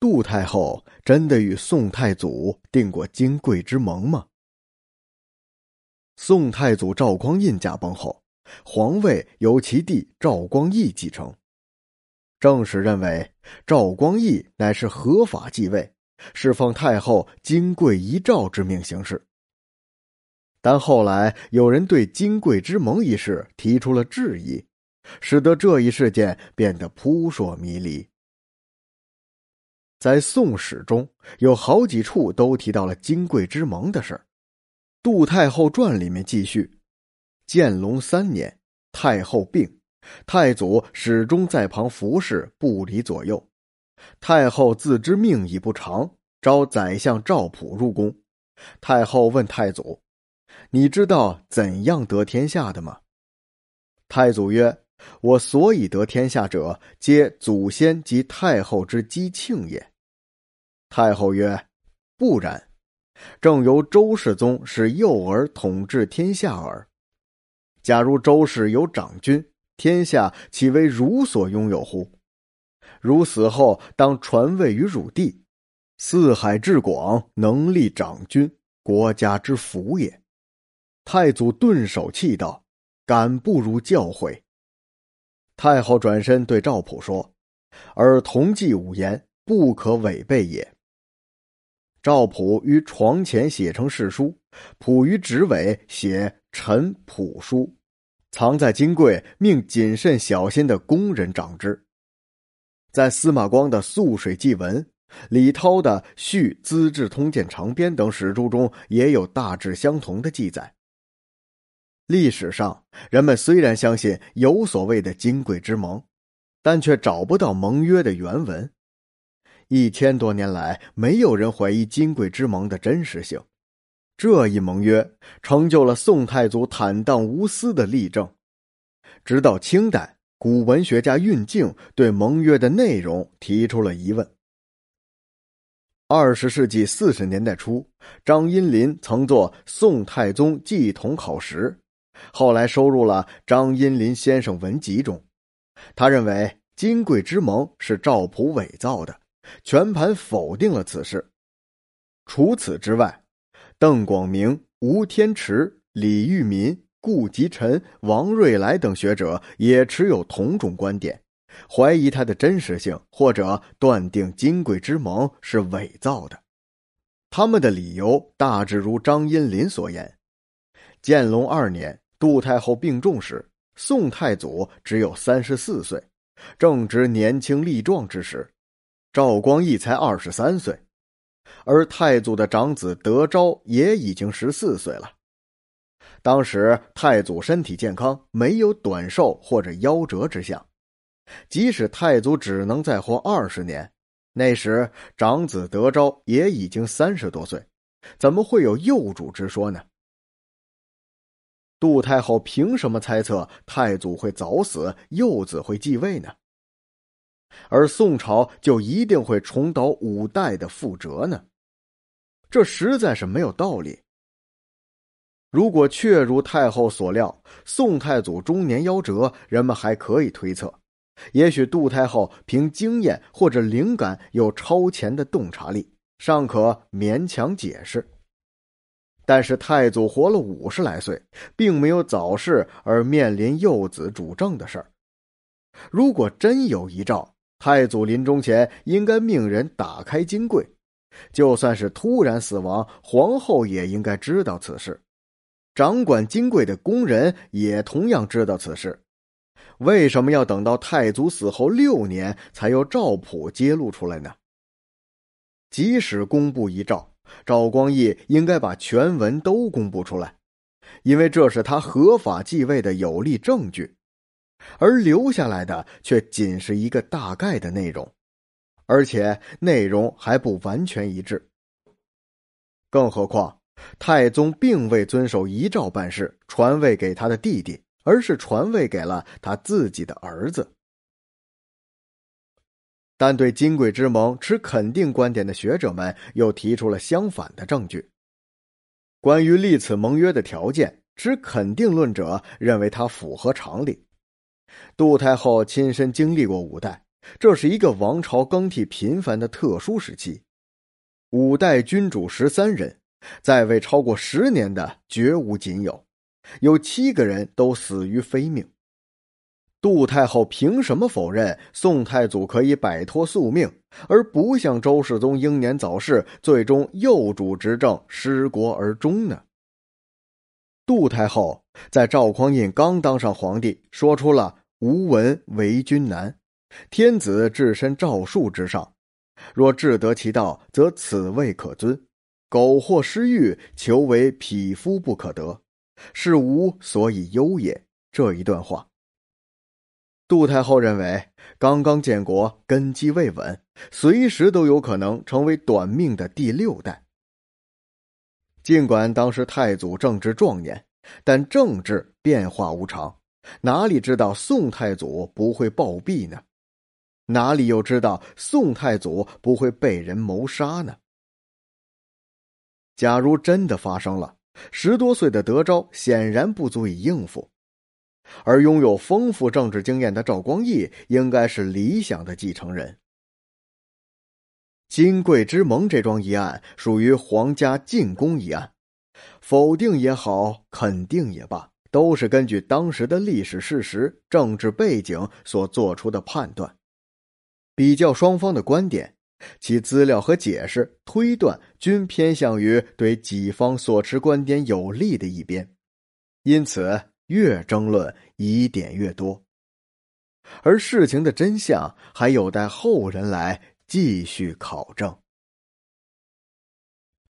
杜太后真的与宋太祖定过金贵之盟吗？宋太祖赵光胤驾崩后，皇位由其弟赵光义继承。正史认为赵光义乃是合法继位，是奉太后金贵遗诏之命行事。但后来有人对金贵之盟一事提出了质疑，使得这一事件变得扑朔迷离。在《宋史》中有好几处都提到了金贵之盟的事儿，《杜太后传》里面记叙：建隆三年，太后病，太祖始终在旁服侍，不离左右。太后自知命已不长，召宰相赵普入宫。太后问太祖：“你知道怎样得天下的吗？”太祖曰：“我所以得天下者，皆祖先及太后之姬庆也。”太后曰：“不然，正由周世宗使幼儿统治天下耳。假如周氏有长君，天下岂为汝所拥有乎？汝死后当传位于汝弟，四海之广，能立长君，国家之福也。”太祖顿首气道：“敢不如教诲。”太后转身对赵普说：“尔同济五言，不可违背也。”赵普于床前写成誓书，普于纸尾写“臣普书”，藏在金柜，命谨慎小心的工人掌之。在司马光的《素水记文》、李涛的《续资治通鉴长编》等史书中，也有大致相同的记载。历史上，人们虽然相信有所谓的金匮之盟，但却找不到盟约的原文。一千多年来，没有人怀疑金匮之盟的真实性。这一盟约成就了宋太祖坦荡无私的例证。直到清代，古文学家运镜对盟约的内容提出了疑问。二十世纪四十年代初，张荫林曾作《宋太宗继统考实》，后来收入了《张荫林先生文集》中。他认为金贵之盟是赵普伪造的。全盘否定了此事。除此之外，邓广明、吴天池、李玉民、顾吉臣、王瑞来等学者也持有同种观点，怀疑它的真实性，或者断定金贵之盟是伪造的。他们的理由大致如张荫林所言：建隆二年，杜太后病重时，宋太祖只有三十四岁，正值年轻力壮之时。赵光义才二十三岁，而太祖的长子德昭也已经十四岁了。当时太祖身体健康，没有短寿或者夭折之象。即使太祖只能再活二十年，那时长子德昭也已经三十多岁，怎么会有幼主之说呢？杜太后凭什么猜测太祖会早死，幼子会继位呢？而宋朝就一定会重蹈五代的覆辙呢？这实在是没有道理。如果确如太后所料，宋太祖中年夭折，人们还可以推测，也许杜太后凭经验或者灵感有超前的洞察力，尚可勉强解释。但是太祖活了五十来岁，并没有早逝而面临幼子主政的事儿。如果真有遗诏，太祖临终前应该命人打开金柜，就算是突然死亡，皇后也应该知道此事。掌管金柜的工人也同样知道此事。为什么要等到太祖死后六年才由赵普揭露出来呢？即使公布遗诏，赵光义应该把全文都公布出来，因为这是他合法继位的有力证据。而留下来的却仅是一个大概的内容，而且内容还不完全一致。更何况，太宗并未遵守遗诏办事，传位给他的弟弟，而是传位给了他自己的儿子。但对金匮之盟持肯定观点的学者们又提出了相反的证据。关于立此盟约的条件，持肯定论者认为它符合常理。杜太后亲身经历过五代，这是一个王朝更替频繁的特殊时期。五代君主十三人，在位超过十年的绝无仅有，有七个人都死于非命。杜太后凭什么否认宋太祖可以摆脱宿命，而不像周世宗英年早逝，最终幼主执政失国而终呢？杜太后在赵匡胤刚当上皇帝，说出了“吾闻为君难，天子置身诏书之上，若至得其道，则此位可尊；苟或失欲，求为匹夫不可得，是吾所以忧也。”这一段话。杜太后认为，刚刚建国，根基未稳，随时都有可能成为短命的第六代。尽管当时太祖正值壮年，但政治变化无常，哪里知道宋太祖不会暴毙呢？哪里又知道宋太祖不会被人谋杀呢？假如真的发生了，十多岁的德昭显然不足以应付。而拥有丰富政治经验的赵光义应该是理想的继承人。金贵之盟这桩疑案属于皇家进攻一案，否定也好，肯定也罢，都是根据当时的历史事实、政治背景所做出的判断。比较双方的观点，其资料和解释、推断均偏向于对己方所持观点有利的一边，因此。越争论疑点越多，而事情的真相还有待后人来继续考证。